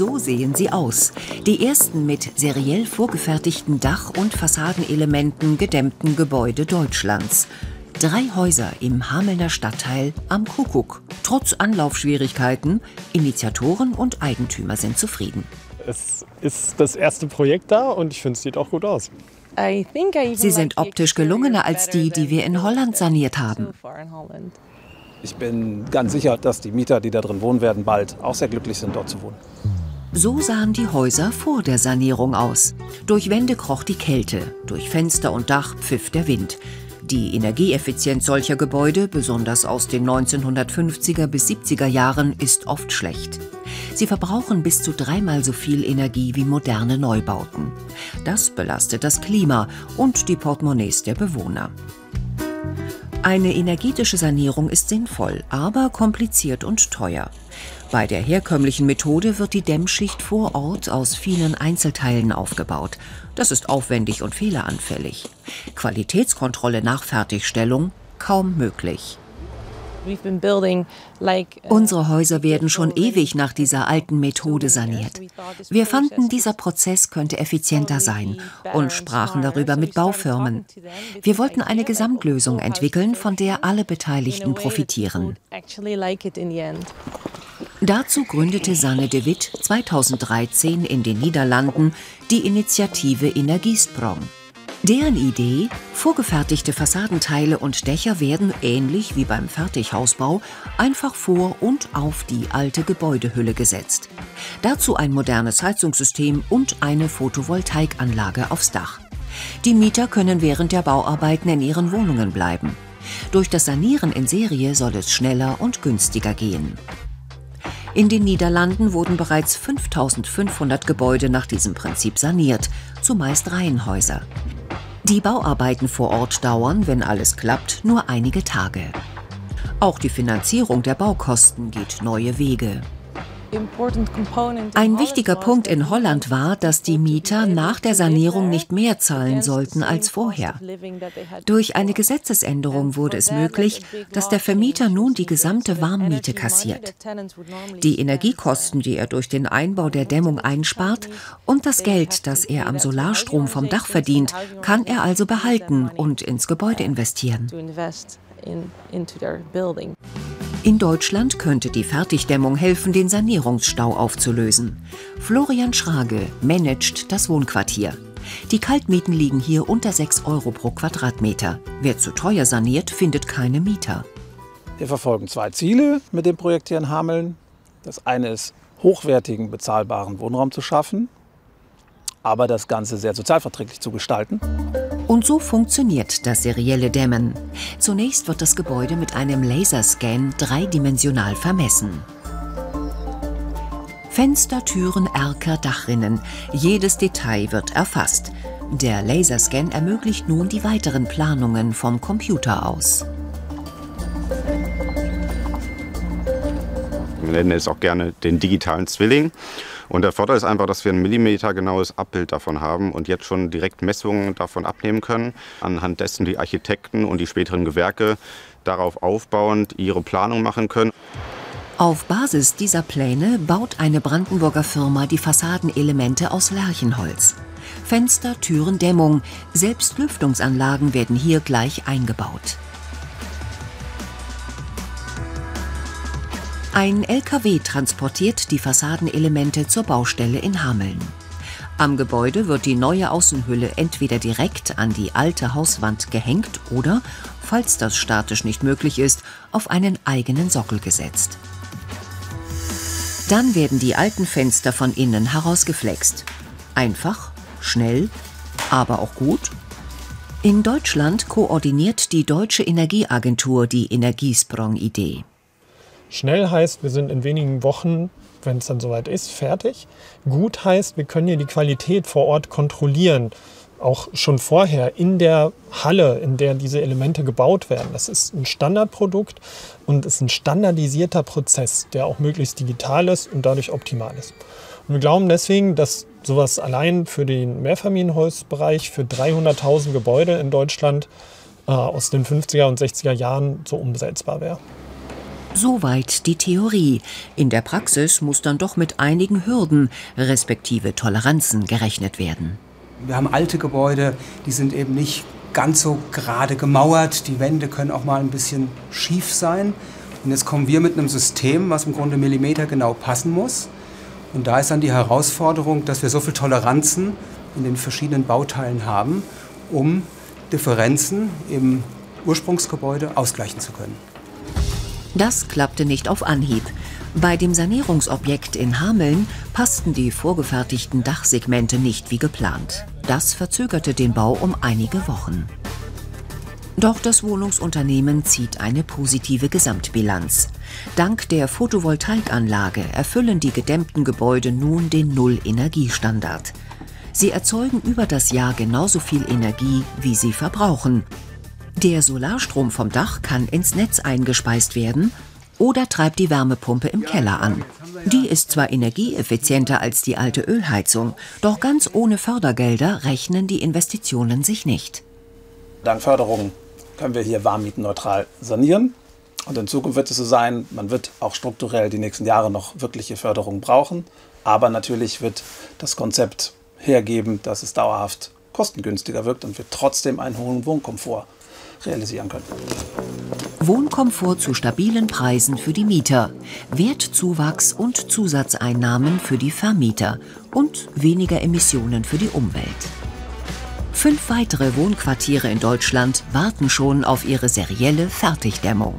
So sehen sie aus. Die ersten mit seriell vorgefertigten Dach- und Fassadenelementen gedämmten Gebäude Deutschlands. Drei Häuser im Hamelner Stadtteil am Kuckuck. Trotz Anlaufschwierigkeiten, Initiatoren und Eigentümer sind zufrieden. Es ist das erste Projekt da und ich finde, es sieht auch gut aus. Sie sind optisch gelungener als die, die wir in Holland saniert haben. Ich bin ganz sicher, dass die Mieter, die da drin wohnen werden, bald auch sehr glücklich sind, dort zu wohnen. So sahen die Häuser vor der Sanierung aus. Durch Wände kroch die Kälte, durch Fenster und Dach pfiff der Wind. Die Energieeffizienz solcher Gebäude, besonders aus den 1950er bis 70er Jahren, ist oft schlecht. Sie verbrauchen bis zu dreimal so viel Energie wie moderne Neubauten. Das belastet das Klima und die Portemonnaies der Bewohner. Eine energetische Sanierung ist sinnvoll, aber kompliziert und teuer. Bei der herkömmlichen Methode wird die Dämmschicht vor Ort aus vielen Einzelteilen aufgebaut. Das ist aufwendig und fehleranfällig. Qualitätskontrolle nach Fertigstellung kaum möglich. Uh, Unsere Häuser werden schon ewig nach dieser alten Methode saniert. Wir fanden, dieser Prozess könnte effizienter sein und sprachen darüber mit Baufirmen. Wir wollten eine Gesamtlösung entwickeln, von der alle Beteiligten profitieren. Dazu gründete Sanne de Witt 2013 in den Niederlanden die Initiative Energiesprong. Deren Idee, vorgefertigte Fassadenteile und Dächer werden, ähnlich wie beim Fertighausbau, einfach vor und auf die alte Gebäudehülle gesetzt. Dazu ein modernes Heizungssystem und eine Photovoltaikanlage aufs Dach. Die Mieter können während der Bauarbeiten in ihren Wohnungen bleiben. Durch das Sanieren in Serie soll es schneller und günstiger gehen. In den Niederlanden wurden bereits 5500 Gebäude nach diesem Prinzip saniert, zumeist Reihenhäuser. Die Bauarbeiten vor Ort dauern, wenn alles klappt, nur einige Tage. Auch die Finanzierung der Baukosten geht neue Wege. Ein wichtiger Punkt in Holland war, dass die Mieter nach der Sanierung nicht mehr zahlen sollten als vorher. Durch eine Gesetzesänderung wurde es möglich, dass der Vermieter nun die gesamte Warmmiete kassiert. Die Energiekosten, die er durch den Einbau der Dämmung einspart, und das Geld, das er am Solarstrom vom Dach verdient, kann er also behalten und ins Gebäude investieren. In Deutschland könnte die Fertigdämmung helfen, den Sanierungsstau aufzulösen. Florian Schrage managt das Wohnquartier. Die Kaltmieten liegen hier unter 6 Euro pro Quadratmeter. Wer zu teuer saniert, findet keine Mieter. Wir verfolgen zwei Ziele mit dem Projekt hier in Hameln. Das eine ist, hochwertigen, bezahlbaren Wohnraum zu schaffen, aber das Ganze sehr sozialverträglich zu gestalten. Und so funktioniert das serielle Dämmen. Zunächst wird das Gebäude mit einem Laserscan dreidimensional vermessen. Fenster, Türen, Erker, Dachrinnen. Jedes Detail wird erfasst. Der Laserscan ermöglicht nun die weiteren Planungen vom Computer aus. Wir nennen es auch gerne den digitalen Zwilling. Und der Vorteil ist einfach, dass wir ein millimetergenaues Abbild davon haben und jetzt schon direkt Messungen davon abnehmen können, anhand dessen die Architekten und die späteren Gewerke darauf aufbauend ihre Planung machen können. Auf Basis dieser Pläne baut eine Brandenburger Firma die Fassadenelemente aus Lärchenholz. Fenster, Türen, Dämmung, selbst Lüftungsanlagen werden hier gleich eingebaut. Ein LKW transportiert die Fassadenelemente zur Baustelle in Hameln. Am Gebäude wird die neue Außenhülle entweder direkt an die alte Hauswand gehängt oder, falls das statisch nicht möglich ist, auf einen eigenen Sockel gesetzt. Dann werden die alten Fenster von innen herausgeflext. Einfach, schnell, aber auch gut. In Deutschland koordiniert die Deutsche Energieagentur die Energiesprong-Idee. Schnell heißt, wir sind in wenigen Wochen, wenn es dann soweit ist, fertig. Gut heißt, wir können hier die Qualität vor Ort kontrollieren. Auch schon vorher in der Halle, in der diese Elemente gebaut werden. Das ist ein Standardprodukt und ist ein standardisierter Prozess, der auch möglichst digital ist und dadurch optimal ist. Und wir glauben deswegen, dass sowas allein für den Mehrfamilienhausbereich für 300.000 Gebäude in Deutschland äh, aus den 50er und 60er Jahren so umsetzbar wäre. Soweit die Theorie. In der Praxis muss dann doch mit einigen Hürden, respektive Toleranzen gerechnet werden. Wir haben alte Gebäude, die sind eben nicht ganz so gerade gemauert. Die Wände können auch mal ein bisschen schief sein. Und jetzt kommen wir mit einem System, was im Grunde millimetergenau passen muss. Und da ist dann die Herausforderung, dass wir so viel Toleranzen in den verschiedenen Bauteilen haben, um Differenzen im Ursprungsgebäude ausgleichen zu können. Das klappte nicht auf Anhieb. Bei dem Sanierungsobjekt in Hameln passten die vorgefertigten Dachsegmente nicht wie geplant. Das verzögerte den Bau um einige Wochen. Doch das Wohnungsunternehmen zieht eine positive Gesamtbilanz. Dank der Photovoltaikanlage erfüllen die gedämmten Gebäude nun den Null-Energiestandard. Sie erzeugen über das Jahr genauso viel Energie, wie sie verbrauchen. Der Solarstrom vom Dach kann ins Netz eingespeist werden oder treibt die Wärmepumpe im Keller an. Die ist zwar energieeffizienter als die alte Ölheizung, doch ganz ohne Fördergelder rechnen die Investitionen sich nicht. Dank Förderung können wir hier warmmietneutral sanieren. Und in Zukunft wird es so sein, man wird auch strukturell die nächsten Jahre noch wirkliche Förderung brauchen. Aber natürlich wird das Konzept hergeben, dass es dauerhaft kostengünstiger wirkt und wir trotzdem einen hohen Wohnkomfort realisieren können. Wohnkomfort zu stabilen Preisen für die Mieter, Wertzuwachs und Zusatzeinnahmen für die Vermieter und weniger Emissionen für die Umwelt. Fünf weitere Wohnquartiere in Deutschland warten schon auf ihre serielle Fertigdämmung.